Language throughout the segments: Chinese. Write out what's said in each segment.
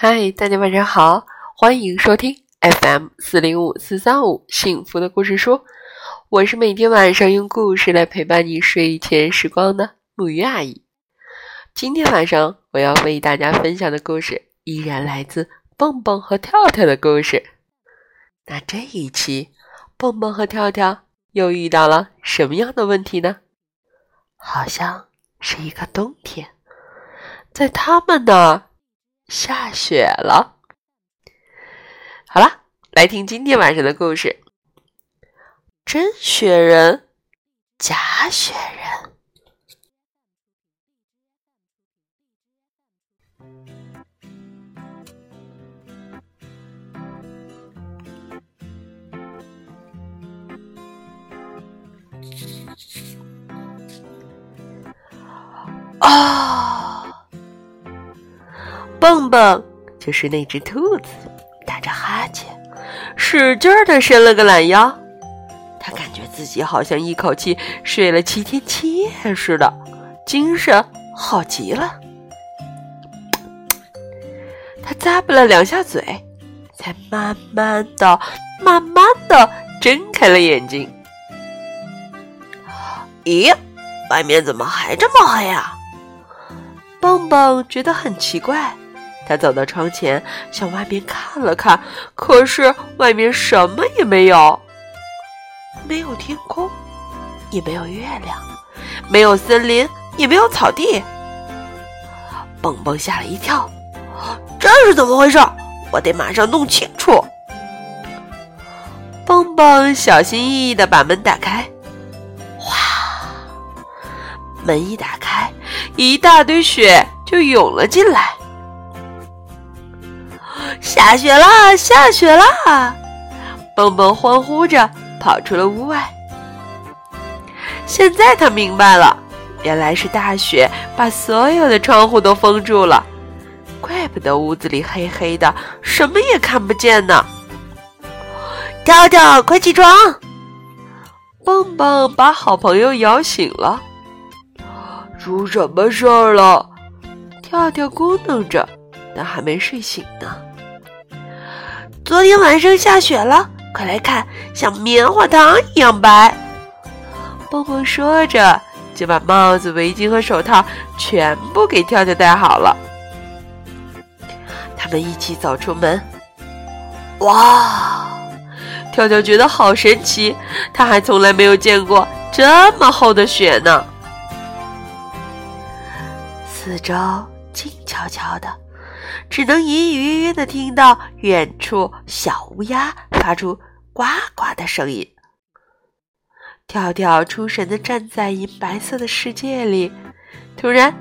嗨，大家晚上好，欢迎收听 FM 四零五四三五幸福的故事书。我是每天晚上用故事来陪伴你睡前时光的木鱼阿姨。今天晚上我要为大家分享的故事依然来自蹦蹦和跳跳的故事。那这一期，蹦蹦和跳跳又遇到了什么样的问题呢？好像是一个冬天，在他们那。下雪了。好了，来听今天晚上的故事：真雪人，假雪人。啊！蹦蹦就是那只兔子，打着哈欠，使劲儿的伸了个懒腰。他感觉自己好像一口气睡了七天七夜似的，精神好极了。他咂巴了两下嘴，才慢慢的、慢慢的睁开了眼睛。咦，外面怎么还这么黑啊？蹦蹦觉得很奇怪。他走到窗前，向外面看了看，可是外面什么也没有，没有天空，也没有月亮，没有森林，也没有草地。蹦蹦吓了一跳，这是怎么回事？我得马上弄清楚。蹦蹦小心翼翼的把门打开，哇，门一打开，一大堆雪就涌了进来。下雪啦！下雪啦！蹦蹦欢呼着跑出了屋外。现在他明白了，原来是大雪把所有的窗户都封住了，怪不得屋子里黑黑的，什么也看不见呢。跳跳，快起床！蹦蹦把好朋友摇醒了。出什么事儿了？跳跳咕哝着，但还没睡醒呢。昨天晚上下雪了，快来看，像棉花糖一样白。蹦蹦说着，就把帽子、围巾和手套全部给跳跳戴好了。他们一起走出门。哇！跳跳觉得好神奇，他还从来没有见过这么厚的雪呢。四周静悄悄的。只能隐隐约约的听到远处小乌鸦发出呱呱的声音。跳跳出神的站在银白色的世界里，突然，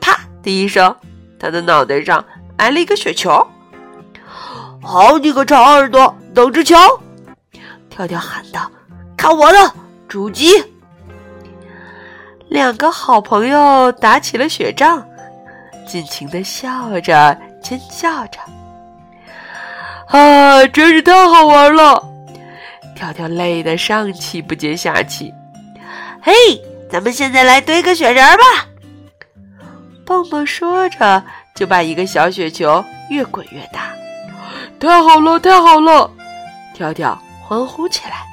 啪的一声，他的脑袋上挨了一个雪球。好你个长耳朵，等着瞧！跳跳喊道：“看我的，主击！”两个好朋友打起了雪仗，尽情的笑着。尖叫着，啊，真是太好玩了！跳跳累得上气不接下气。嘿，咱们现在来堆个雪人吧！蹦蹦说着，就把一个小雪球越滚越大。太好了，太好了！跳跳欢呼起来。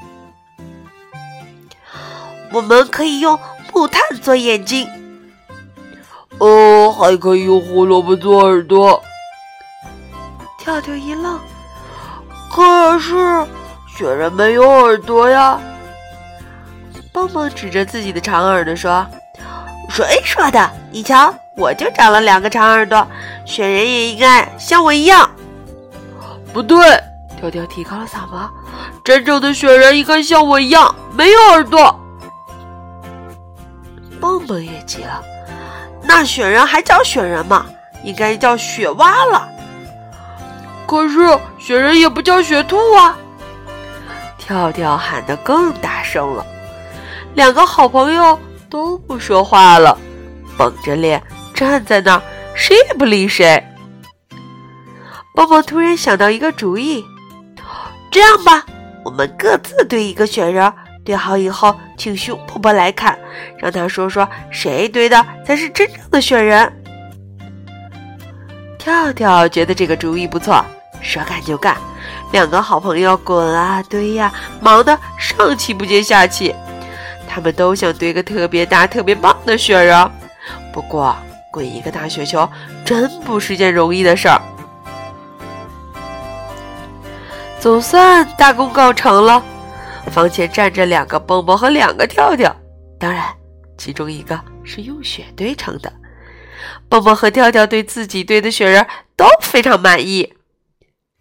我们可以用木炭做眼睛，哦，还可以用胡萝卜做耳朵。跳跳一愣，可是雪人没有耳朵呀。蹦蹦指着自己的长耳朵说：“谁说的？你瞧，我就长了两个长耳朵，雪人也应该像我一样。”不对，跳跳提高了嗓门：“真正的雪人应该像我一样，没有耳朵。”蹦蹦也急了：“那雪人还叫雪人吗？应该叫雪蛙了。”可是雪人也不叫雪兔啊！跳跳喊得更大声了。两个好朋友都不说话了，绷着脸站在那儿，谁也不理谁。蹦蹦突然想到一个主意：这样吧，我们各自堆一个雪人，堆好以后，请熊婆婆来看，让她说说谁堆的才是真正的雪人。跳跳觉得这个主意不错，说干就干。两个好朋友滚啊堆呀，忙得上气不接下气。他们都想堆个特别大、特别棒的雪人。不过，滚一个大雪球真不是件容易的事儿。总算大功告成了，房前站着两个蹦蹦和两个跳跳，当然，其中一个是用雪堆成的。蹦蹦和跳跳对自己堆的雪人都非常满意，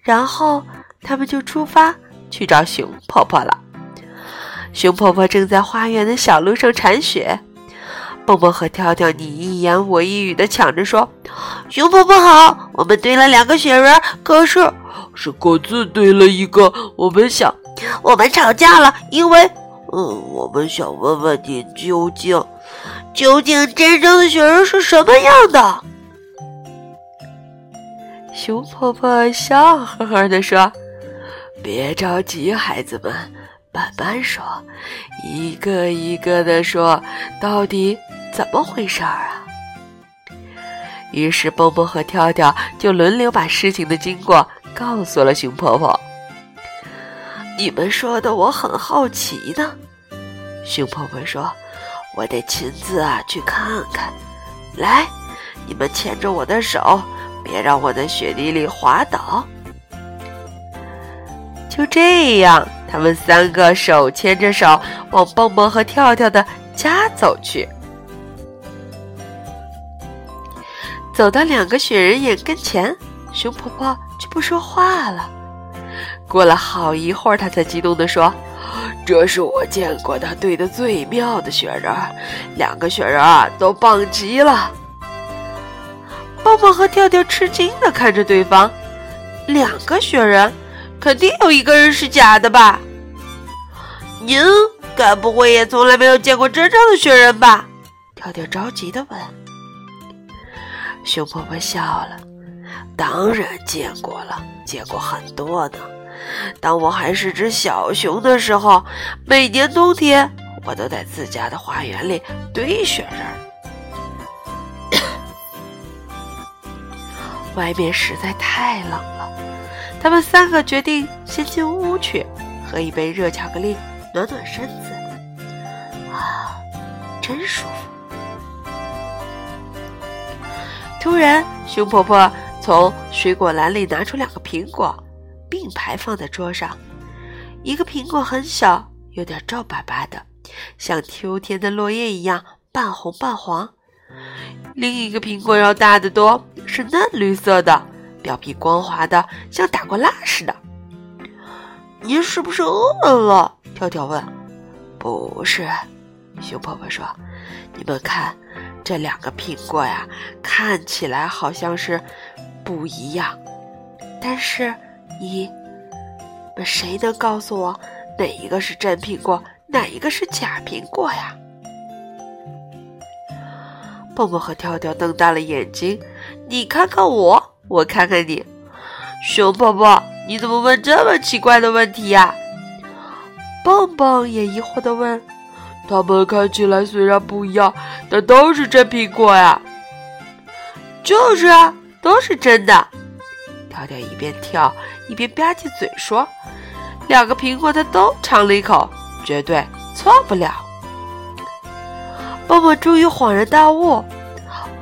然后他们就出发去找熊婆婆了。熊婆婆正在花园的小路上铲雪，蹦蹦和跳跳你一言我一语的抢着说：“熊婆婆好，我们堆了两个雪人，可是是各自堆了一个。我们想，我们吵架了，因为，嗯，我们想问问你究竟。”究竟真正的雪人是什么样的？熊婆婆笑呵呵地说：“别着急，孩子们，慢慢说，一个一个的说，到底怎么回事儿啊？”于是蹦蹦和跳跳就轮流把事情的经过告诉了熊婆婆。你们说的我很好奇呢，熊婆婆说。我得亲自啊去看看，来，你们牵着我的手，别让我在雪地里滑倒。就这样，他们三个手牵着手往蹦蹦和跳跳的家走去。走到两个雪人眼跟前，熊婆婆就不说话了。过了好一会儿，他才激动地说。这是我见过的堆的最妙的雪人，两个雪人啊都棒极了。蹦蹦和跳跳吃惊的看着对方，两个雪人，肯定有一个人是假的吧？您该不会也从来没有见过真正的雪人吧？跳跳着急的问。熊婆婆笑了，当然见过了，见过很多呢。当我还是只小熊的时候，每年冬天我都在自家的花园里堆雪人。外面实在太冷了，他们三个决定先进屋去，喝一杯热巧克力暖暖身子。啊，真舒服！突然，熊婆婆从水果篮里拿出两个苹果。并排放在桌上，一个苹果很小，有点皱巴巴的，像秋天的落叶一样半红半黄；另一个苹果要大得多，是嫩绿色的，表皮光滑的，像打过蜡似的。您是不是饿了？跳跳问。不是，熊婆婆说：“你们看，这两个苹果呀，看起来好像是不一样，但是……”一，那谁能告诉我哪一个是真苹果，哪一个是假苹果呀？蹦蹦和跳跳瞪大了眼睛，你看看我，我看看你。熊宝宝，你怎么问这么奇怪的问题呀？蹦蹦也疑惑的问。它们看起来虽然不一样，但都是真苹果呀。就是啊，都是真的。跳跳一边跳一边吧唧嘴说：“两个苹果他都尝了一口，绝对错不了。”蹦蹦终于恍然大悟：“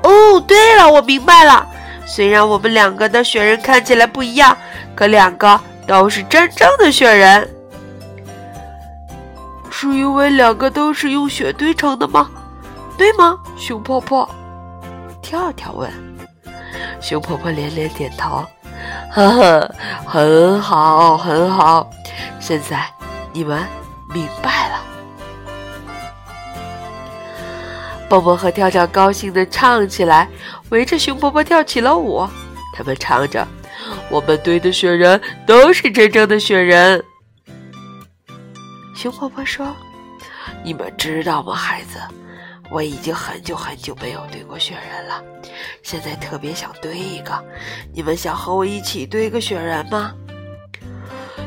哦，对了，我明白了。虽然我们两个的雪人看起来不一样，可两个都是真正的雪人。是因为两个都是用雪堆成的吗？对吗？”熊婆婆跳跳问。熊婆婆连连点头。呵呵，很好，很好。现在你们明白了。蹦蹦和跳跳高兴的唱起来，围着熊婆婆跳起了舞。他们唱着：“我们堆的雪人都是真正的雪人。”熊婆婆说：“你们知道吗，孩子？”我已经很久很久没有堆过雪人了，现在特别想堆一个。你们想和我一起堆个雪人吗？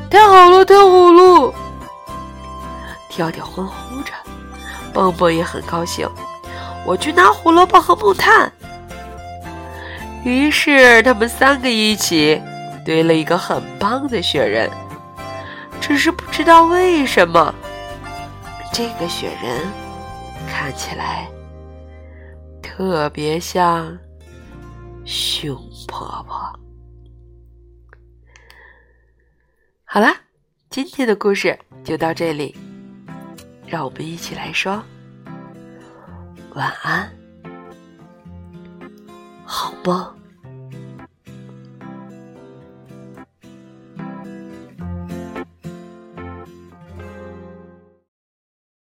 太好了，太好了！跳跳欢呼着，蹦蹦也很高兴。我去拿胡萝卜和木炭。于是他们三个一起堆了一个很棒的雪人。只是不知道为什么，这个雪人看起来特别像熊婆婆。好啦，今天的故事就到这里，让我们一起来说晚安，好梦。